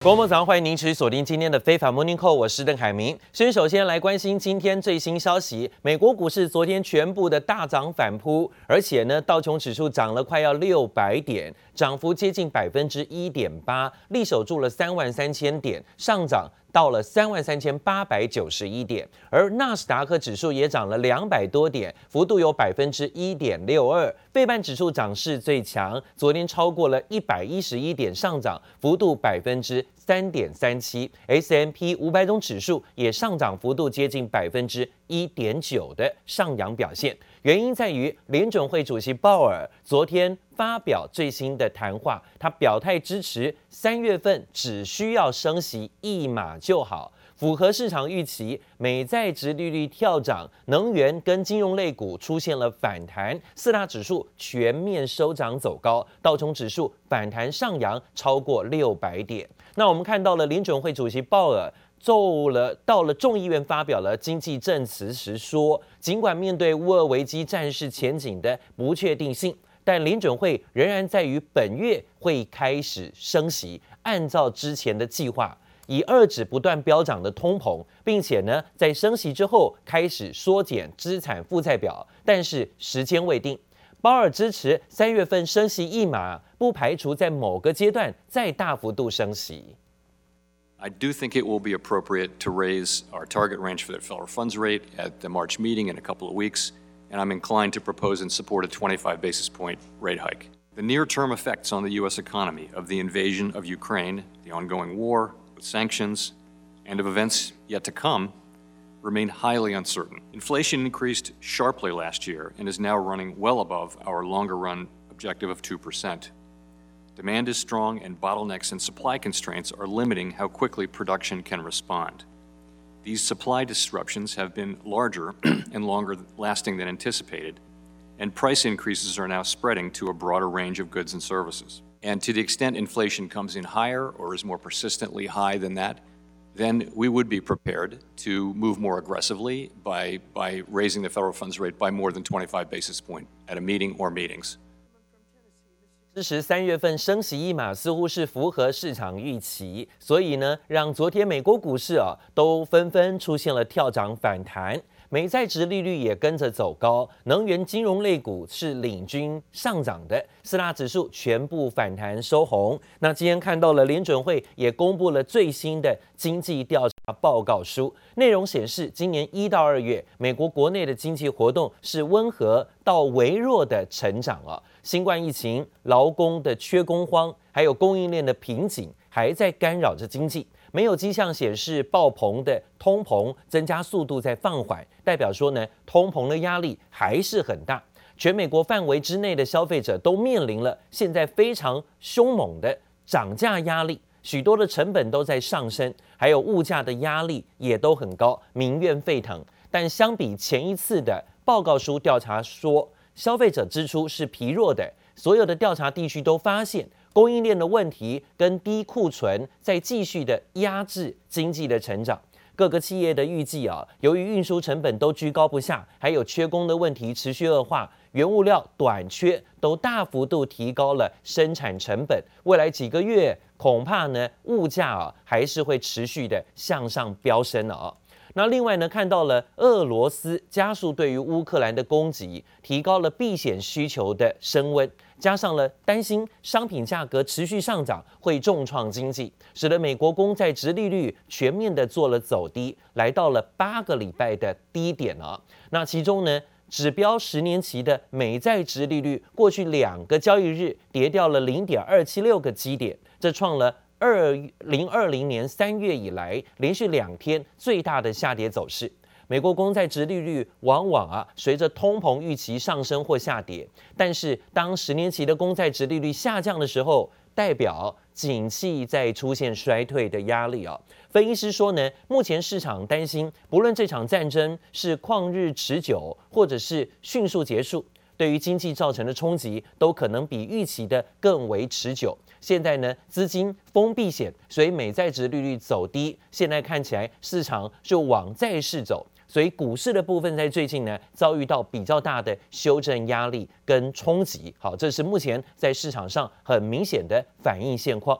国母早上，欢迎您持续锁定今天的非凡 Morning Call，我是邓凯明。先首先来关心今天最新消息，美国股市昨天全部的大涨反扑，而且呢，道琼指数涨了快要六百点，涨幅接近百分之一点八，力守住了三万三千点，上涨到了三万三千八百九十一点，而纳斯达克指数也涨了两百多点，幅度有百分之一点六二，费半指数涨势最强，昨天超过了一百一十一点，上涨幅度百分之三点三七 S M P 五百种指数也上涨幅度接近百分之一点九的上扬表现。原因在于联准会主席鲍尔昨天发表最新的谈话，他表态支持三月份只需要升息一码就好，符合市场预期。美债值利率跳涨，能源跟金融类股出现了反弹，四大指数全面收涨走高，道琼指数反弹上扬超过六百点。那我们看到了联准会主席鲍尔奏了到了众议院发表了经济证词时说，尽管面对乌俄危机战事前景的不确定性，但联准会仍然在于本月会开始升息，按照之前的计划，以二指不断飙涨的通膨，并且呢在升息之后开始缩减资产负债表，但是时间未定。鲍尔支持三月份升息一码，不排除在某个阶段再大幅度升息。I do think it will be appropriate to raise our target range for the federal funds rate at the March meeting in a couple of weeks, and I'm inclined to propose and support a 25 basis point rate hike. The near-term effects on the U.S. economy of the invasion of Ukraine, the ongoing war with sanctions, and of events yet to come remain highly uncertain. Inflation increased sharply last year and is now running well above our longer run objective of 2%. Demand is strong, and bottlenecks and supply constraints are limiting how quickly production can respond. These supply disruptions have been larger and longer lasting than anticipated, and price increases are now spreading to a broader range of goods and services. And to the extent inflation comes in higher or is more persistently high than that, then we would be prepared to move more aggressively by, by raising the federal funds rate by more than 25 basis points at a meeting or meetings. 支持三月份升息一码似乎是符合市场预期，所以呢，让昨天美国股市啊都纷纷出现了跳涨反弹。美债殖利率也跟着走高，能源金融类股是领军上涨的，四大指数全部反弹收红。那今天看到了联准会也公布了最新的经济调报告书，内容显示，今年一到二月，美国国内的经济活动是温和到微弱的成长啊。新冠疫情、劳工的缺工荒，还有供应链的瓶颈，还在干扰着经济。没有迹象显示爆棚的通膨增加速度在放缓，代表说呢，通膨的压力还是很大。全美国范围之内的消费者都面临了现在非常凶猛的涨价压力，许多的成本都在上升，还有物价的压力也都很高，民怨沸腾。但相比前一次的报告书调查说，消费者支出是疲弱的，所有的调查地区都发现。供应链的问题跟低库存在继续的压制经济的成长，各个企业的预计啊，由于运输成本都居高不下，还有缺工的问题持续恶化，原物料短缺都大幅度提高了生产成本，未来几个月恐怕呢物价啊还是会持续的向上飙升了啊。那另外呢，看到了俄罗斯加速对于乌克兰的攻击，提高了避险需求的升温，加上了担心商品价格持续上涨会重创经济，使得美国公债殖利率全面的做了走低，来到了八个礼拜的低点了。那其中呢，指标十年期的美债殖利率过去两个交易日跌掉了零点二七六个基点，这创了。二零二零年三月以来，连续两天最大的下跌走势。美国公债殖利率往往啊随着通膨预期上升或下跌，但是当十年期的公债殖利率下降的时候，代表景气在出现衰退的压力啊。分析师说呢，目前市场担心，不论这场战争是旷日持久，或者是迅速结束，对于经济造成的冲击都可能比预期的更为持久。现在呢，资金封避险，所以美债值利率走低。现在看起来市场就往债市走，所以股市的部分在最近呢遭遇到比较大的修正压力跟冲击。好，这是目前在市场上很明显的反应现况。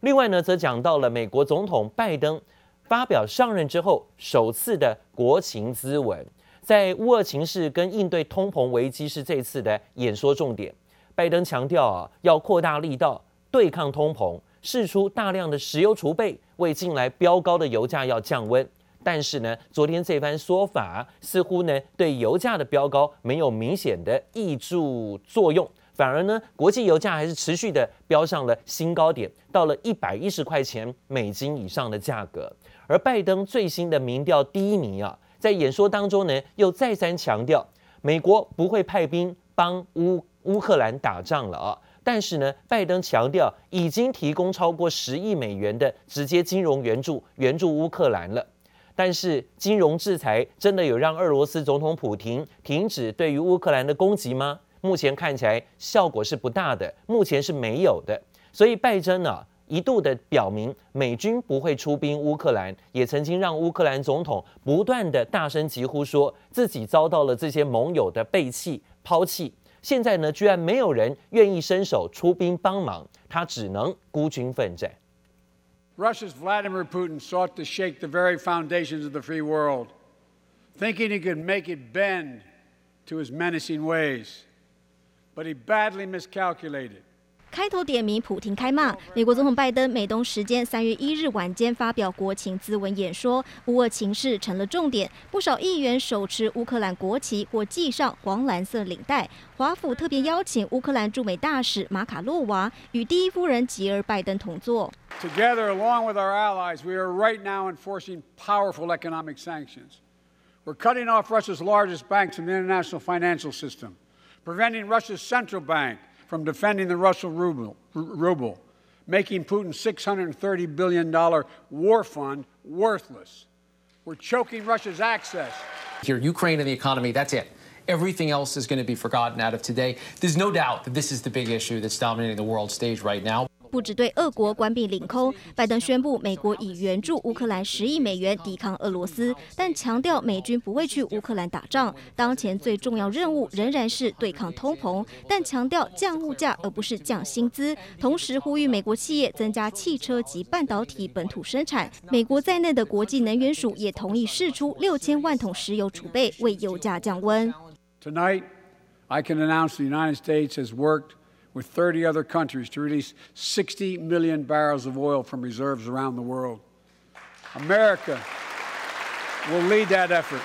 另外呢，则讲到了美国总统拜登发表上任之后首次的国情咨文，在乌俄情势跟应对通膨危机是这次的演说重点。拜登强调啊，要扩大力道对抗通膨，释出大量的石油储备，为近来飙高的油价要降温。但是呢，昨天这番说法似乎呢，对油价的飙高没有明显的抑制作用，反而呢，国际油价还是持续的飙上了新高点，到了一百一十块钱美金以上的价格。而拜登最新的民调第一名啊，在演说当中呢，又再三强调，美国不会派兵帮乌。乌克兰打仗了啊，但是呢，拜登强调已经提供超过十亿美元的直接金融援助援助乌克兰了。但是金融制裁真的有让俄罗斯总统普丁停止对于乌克兰的攻击吗？目前看起来效果是不大的，目前是没有的。所以拜登呢，一度的表明美军不会出兵乌克兰，也曾经让乌克兰总统不断的大声疾呼说自己遭到了这些盟友的背弃抛弃。现在呢，居然没有人愿意伸手出兵帮忙，他只能孤军奋战。Russia's Vladimir Putin sought to shake the very foundations of the free world, thinking he could make it bend to his menacing ways, but he badly miscalculated. 开头点名普丁开骂，美国总统拜登美东时间三月一日晚间发表国情咨文演说，乌俄情势成了重点，不少议员手持乌克兰国旗或系上黄蓝色领带。华府特别邀请乌克兰驻美大使马卡洛娃与第一夫人吉尔拜登同坐。Together, along with our allies, we are right now enforcing powerful economic sanctions. We're cutting off Russia's largest banks in the international financial system, preventing Russia's central bank. From defending the Russian ruble, ruble, making Putin's $630 billion war fund worthless. We're choking Russia's access. Here, Ukraine and the economy, that's it. Everything else is going to be forgotten out of today. There's no doubt that this is the big issue that's dominating the world stage right now. 不只对俄国关闭领空，拜登宣布美国已援助乌克兰十亿美元抵抗俄罗斯，但强调美军不会去乌克兰打仗。当前最重要任务仍然是对抗通膨，但强调降物价而不是降薪资。同时呼吁美国企业增加汽车及半导体本土生产。美国在内的国际能源署也同意释出六千万桶石油储备，为油价降温。Tonight, I can announce the United States has worked with 30 other countries to release 60 million barrels of oil from reserves around the world. America will lead that effort,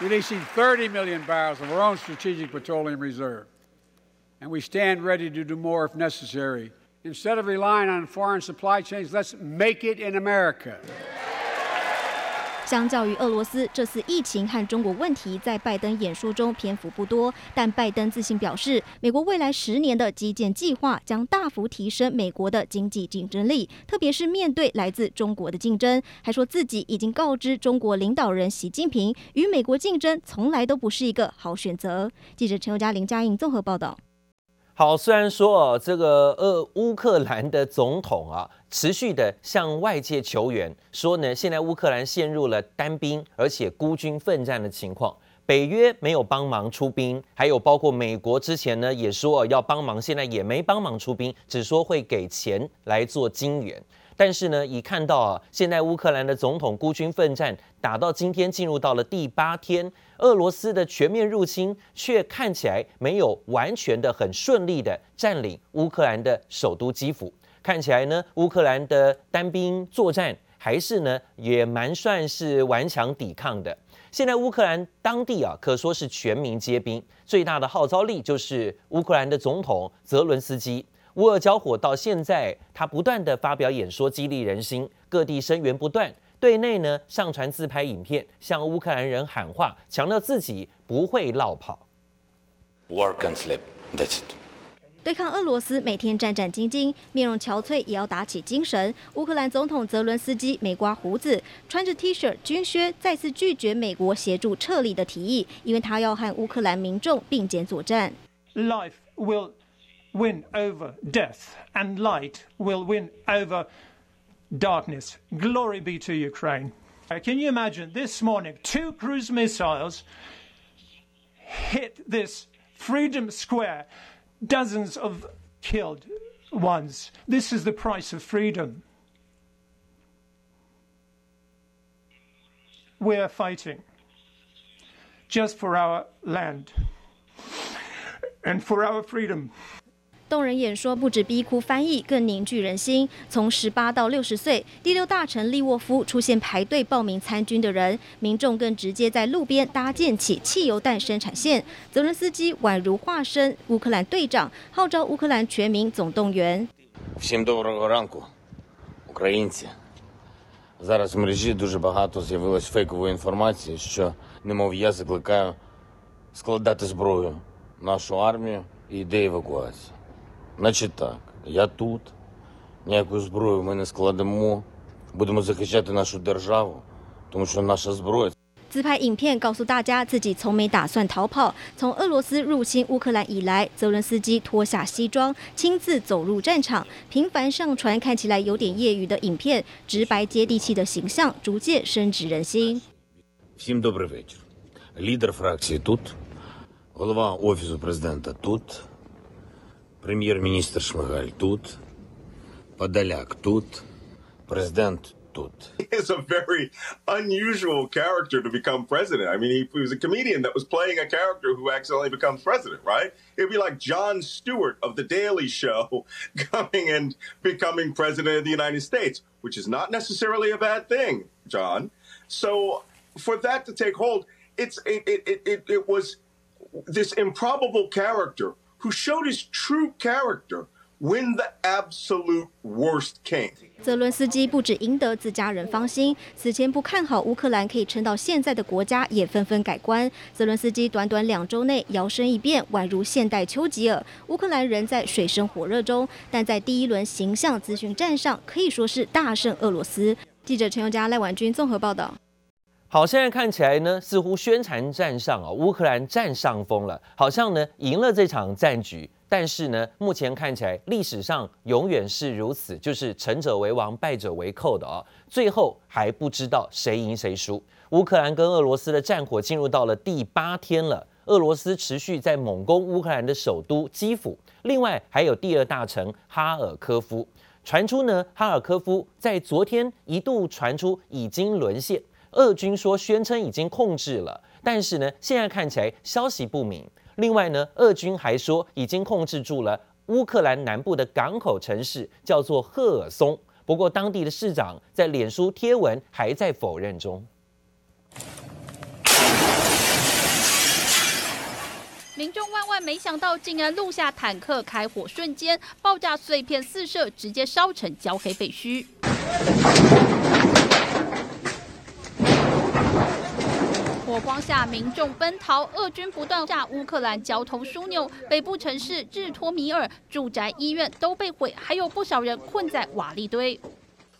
releasing 30 million barrels of our own strategic petroleum reserve. And we stand ready to do more if necessary. Instead of relying on foreign supply chains, let's make it in America. 相较于俄罗斯，这次疫情和中国问题在拜登演说中篇幅不多，但拜登自信表示，美国未来十年的基建计划将大幅提升美国的经济竞争力，特别是面对来自中国的竞争。还说自己已经告知中国领导人习近平，与美国竞争从来都不是一个好选择。记者陈宥嘉、林佳颖综合报道。好，虽然说，这个呃乌克兰的总统啊，持续的向外界求援，说呢，现在乌克兰陷入了单兵而且孤军奋战的情况，北约没有帮忙出兵，还有包括美国之前呢也说要帮忙，现在也没帮忙出兵，只说会给钱来做金援。但是呢，已看到啊，现在乌克兰的总统孤军奋战，打到今天进入到了第八天，俄罗斯的全面入侵却看起来没有完全的很顺利的占领乌克兰的首都基辅。看起来呢，乌克兰的单兵作战还是呢也蛮算是顽强抵抗的。现在乌克兰当地啊，可说是全民皆兵，最大的号召力就是乌克兰的总统泽伦斯基。乌俄交火到现在，他不断的发表演说，激励人心，各地声援不断。对内呢，上传自拍影片，向乌克兰人喊话，强调自己不会落跑。Work and sleep. That's it. 对抗俄罗斯，每天战战兢兢，面容憔悴也要打起精神。乌克兰总统泽伦斯基没刮胡子，穿着 T 恤、军靴，再次拒绝美国协助撤离的提议，因为他要和乌克兰民众并肩作战。Life will win over death, and light will win over darkness. Glory be to Ukraine. Can you imagine this morning, two cruise missiles hit this Freedom Square, Dozens of killed, ones. This is the price of freedom. We're fighting just for our land and for our freedom. 动人演说不止逼哭翻译，更凝聚人心。从十八到六十岁，第六大臣利沃夫出现排队报名参军的人，民众更直接在路边搭建起汽油弹生产线。泽伦斯基宛如化身乌克兰队长，号召乌克兰全民总动员。Всім доброго ранку, українці. Зараз в мережі дуже багато з'явилось фейкової інформації, що немов я закликаю складати зброю нашу армію і йде евакуація. Значить так, я тут, ніяку зброю ми не складемо, будемо захищати нашу державу, тому що наша зброя 自拍影片告诉大家自己从没打算逃跑。从俄罗斯入侵乌克兰以来，泽伦斯基脱下西装，亲自走入战场，频繁上传看起来有点业余的影片，直白接地气的形象逐渐深植人心。Всім добрий вечір. Лідер фракції тут, голова офісу президента тут, прем'єр-міністр Шмигаль тут, Подоляк тут, президент тут. is a very unusual character to become president. I mean, he, he was a comedian that was playing a character who accidentally becomes president, right? It'd be like Jon Stewart of The Daily Show coming and becoming president of the United States, which is not necessarily a bad thing, John. So for that to take hold, it's it, it, it, it was this improbable character who showed his true character when the absolute worst came. 泽伦斯基不止赢得自家人芳心，此前不看好乌克兰可以撑到现在的国家也纷纷改观。泽伦斯基短短两周内摇身一变，宛如现代丘吉尔。乌克兰人在水深火热中，但在第一轮形象咨询战上可以说是大胜俄罗斯。记者陈宥嘉、赖婉君综合报道。好，现在看起来呢，似乎宣传战上啊，乌克兰占上风了，好像呢赢了这场战局。但是呢，目前看起来历史上永远是如此，就是成者为王，败者为寇的哦。最后还不知道谁赢谁输。乌克兰跟俄罗斯的战火进入到了第八天了，俄罗斯持续在猛攻乌克兰的首都基辅，另外还有第二大城哈尔科夫。传出呢，哈尔科夫在昨天一度传出已经沦陷，俄军说宣称已经控制了，但是呢，现在看起来消息不明。另外呢，俄军还说已经控制住了乌克兰南部的港口城市，叫做赫尔松。不过当地的市长在脸书贴文还在否认中。民众万万没想到，竟然录下坦克开火瞬间，爆炸碎片四射，直接烧成焦黑废墟。火光下，民众奔逃，俄军不断炸乌克兰交通枢纽，北部城市日托米尔住宅、医院都被毁，还有不少人困在瓦砾堆。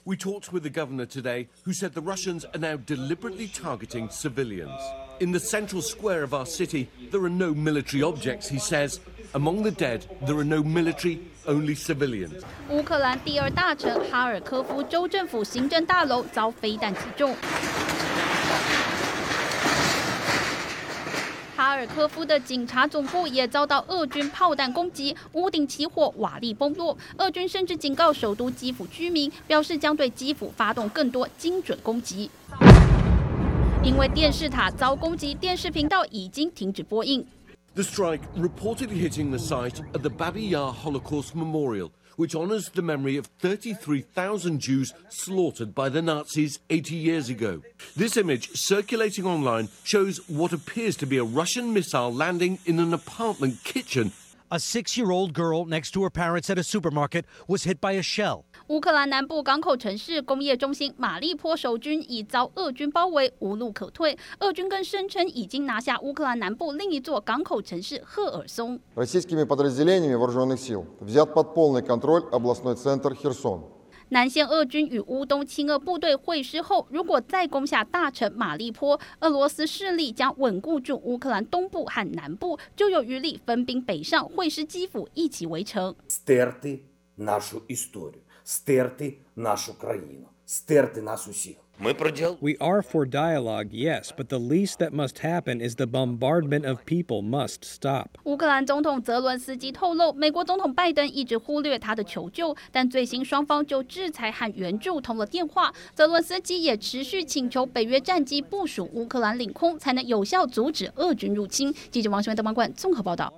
We talked with the governor today, who said the Russians are now deliberately targeting civilians. In the central square of our city, there are no military objects, he says. Among the dead, there are no military, only civilians. 乌克兰第二大城哈尔科夫州政府行政大楼遭飞弹击中。哈尔科夫的警察总部也遭到俄军炮弹攻击，屋顶起火，瓦礫崩落。俄军甚至警告首都基辅居民，表示将对基辅发动更多精准攻击。因为电视塔遭攻击，电视频道已经停止播映。The strike reportedly hitting the site of the Babi Yar Holocaust Memorial. Which honors the memory of 33,000 Jews slaughtered by the Nazis 80 years ago. This image circulating online shows what appears to be a Russian missile landing in an apartment kitchen. A six-year-old girl next to her parents at a supermarket was hit by a shell. 乌克兰南部港口城市工业中心马利坡守军已遭俄军包围，无路可退。俄军更声称已经拿下乌克兰南部另一座港口城市赫尔松。南线俄军与乌东亲俄部队会师后，如果再攻下大城马利坡，俄罗斯势力将稳固住乌克兰东部和南部，就有余力分兵北上会师基辅，一起围城。 стерти нас усіх. We are for dialogue, yes, but the least that must happen is the bombardment of people must stop. 乌克兰总统泽伦斯基透露，美国总统拜登一直忽略他的求救，但最新双方就制裁和援助通了电话。泽伦斯基也持续请求北约战机部署乌克兰领空，才能有效阻止俄军入侵。记者王新文、邓冠综合报道。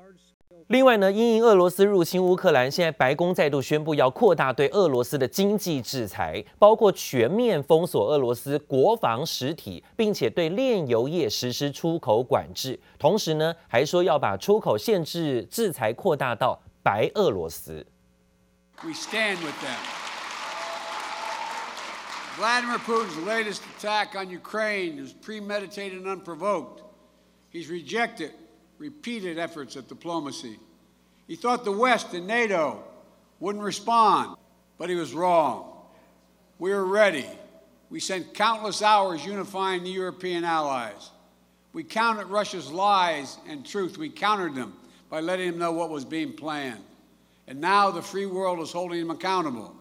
另外呢，因应俄罗斯入侵乌克兰，现在白宫再度宣布要扩大对俄罗斯的经济制裁，包括全面封锁俄罗斯国防实体，并且对炼油业实施出口管制。同时呢，还说要把出口限制制裁扩大到白俄罗斯。We stand with them. Vladimir Putin's latest attack on Ukraine is premeditated and unprovoked. He's rejected repeated efforts at diplomacy. He thought the West and NATO wouldn't respond, but he was wrong. We were ready. We sent countless hours unifying the European allies. We countered Russia's lies and truth. We countered them by letting them know what was being planned. And now the free world is holding them accountable.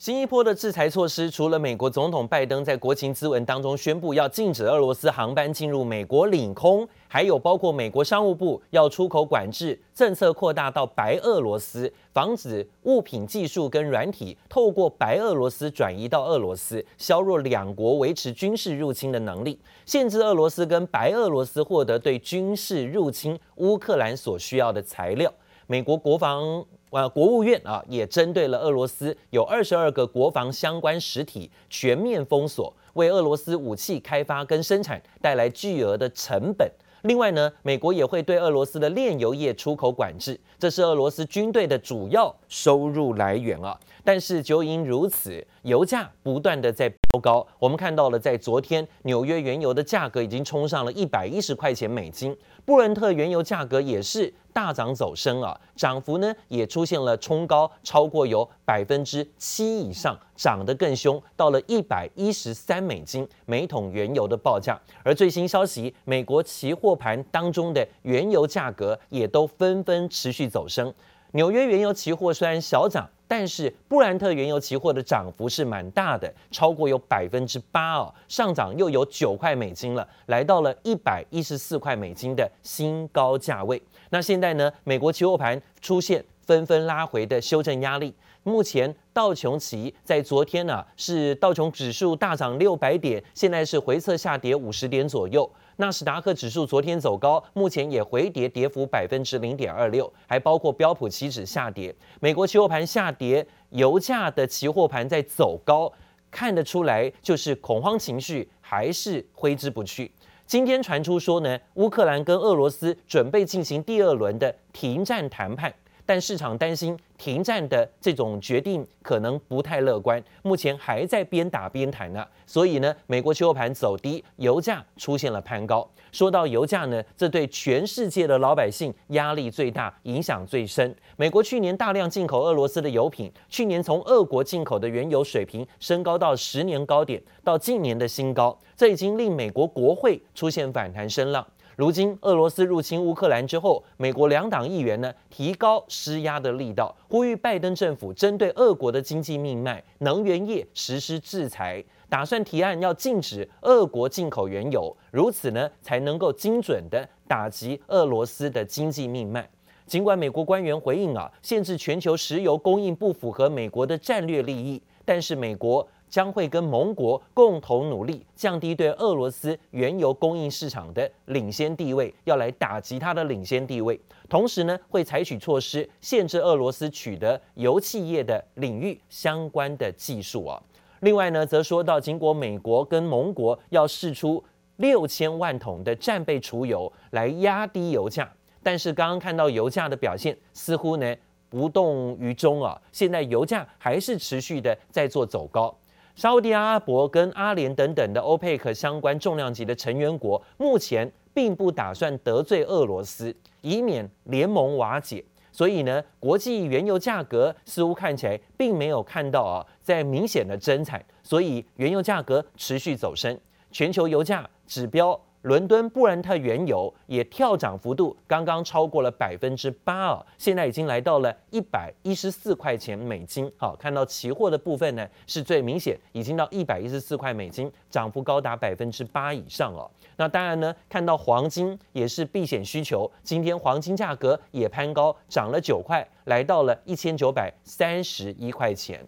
新一波的制裁措施，除了美国总统拜登在国情咨文当中宣布要禁止俄罗斯航班进入美国领空，还有包括美国商务部要出口管制政策扩大到白俄罗斯，防止物品、技术跟软体透过白俄罗斯转移到俄罗斯，削弱两国维持军事入侵的能力，限制俄罗斯跟白俄罗斯获得对军事入侵乌克兰所需要的材料。美国国防。呃，国务院啊，也针对了俄罗斯有二十二个国防相关实体全面封锁，为俄罗斯武器开发跟生产带来巨额的成本。另外呢，美国也会对俄罗斯的炼油业出口管制，这是俄罗斯军队的主要收入来源啊。但是就因如此，油价不断的在飙高。我们看到了，在昨天纽约原油的价格已经冲上了一百一十块钱美金，布伦特原油价格也是。大涨走升啊，涨幅呢也出现了冲高，超过有百分之七以上，涨得更凶，到了一百一十三美金每桶原油的报价。而最新消息，美国期货盘当中的原油价格也都纷纷持续走升。纽约原油期货虽然小涨。但是布兰特原油期货的涨幅是蛮大的，超过有百分之八哦，上涨又有九块美金了，来到了一百一十四块美金的新高价位。那现在呢，美国期货盘出现纷纷拉回的修正压力。目前道琼期在昨天呢、是道琼指数大涨六百点，现在是回测下跌五十点左右。纳斯达克指数昨天走高，目前也回跌，跌幅百分之零点二六，还包括标普期指下跌。美国期货盘下跌，油价的期货盘在走高，看得出来就是恐慌情绪还是挥之不去。今天传出说呢，乌克兰跟俄罗斯准备进行第二轮的停战谈判。但市场担心停战的这种决定可能不太乐观，目前还在边打边谈呢。所以呢，美国期货盘走低，油价出现了攀高。说到油价呢，这对全世界的老百姓压力最大，影响最深。美国去年大量进口俄罗斯的油品，去年从俄国进口的原油水平升高到十年高点，到近年的新高，这已经令美国国会出现反弹声浪。如今，俄罗斯入侵乌克兰之后，美国两党议员呢提高施压的力道，呼吁拜登政府针对俄国的经济命脉能源业实施制裁，打算提案要禁止俄国进口原油，如此呢才能够精准地打击俄罗斯的经济命脉。尽管美国官员回应啊，限制全球石油供应不符合美国的战略利益，但是美国。将会跟盟国共同努力，降低对俄罗斯原油供应市场的领先地位，要来打击它的领先地位。同时呢，会采取措施限制俄罗斯取得油气业的领域相关的技术啊。另外呢，则说到，尽管美国跟盟国要试出六千万桶的战备储油来压低油价，但是刚刚看到油价的表现似乎呢不动于衷啊。现在油价还是持续的在做走高。沙乌地阿拉伯跟阿联等等的欧佩克相关重量级的成员国，目前并不打算得罪俄罗斯，以免联盟瓦解。所以呢，国际原油价格似乎看起来并没有看到啊，在明显的增产，所以原油价格持续走升。全球油价指标伦敦布兰特原油也跳涨幅度刚刚超过了百分之八哦，现在已经来到了一百一十四块钱美金。好，看到期货的部分呢，是最明显，已经到一百一十四块美金，涨幅高达百分之八以上哦。那当然呢，看到黄金也是避险需求，今天黄金价格也攀高，涨了九块，来到了一千九百三十一块钱。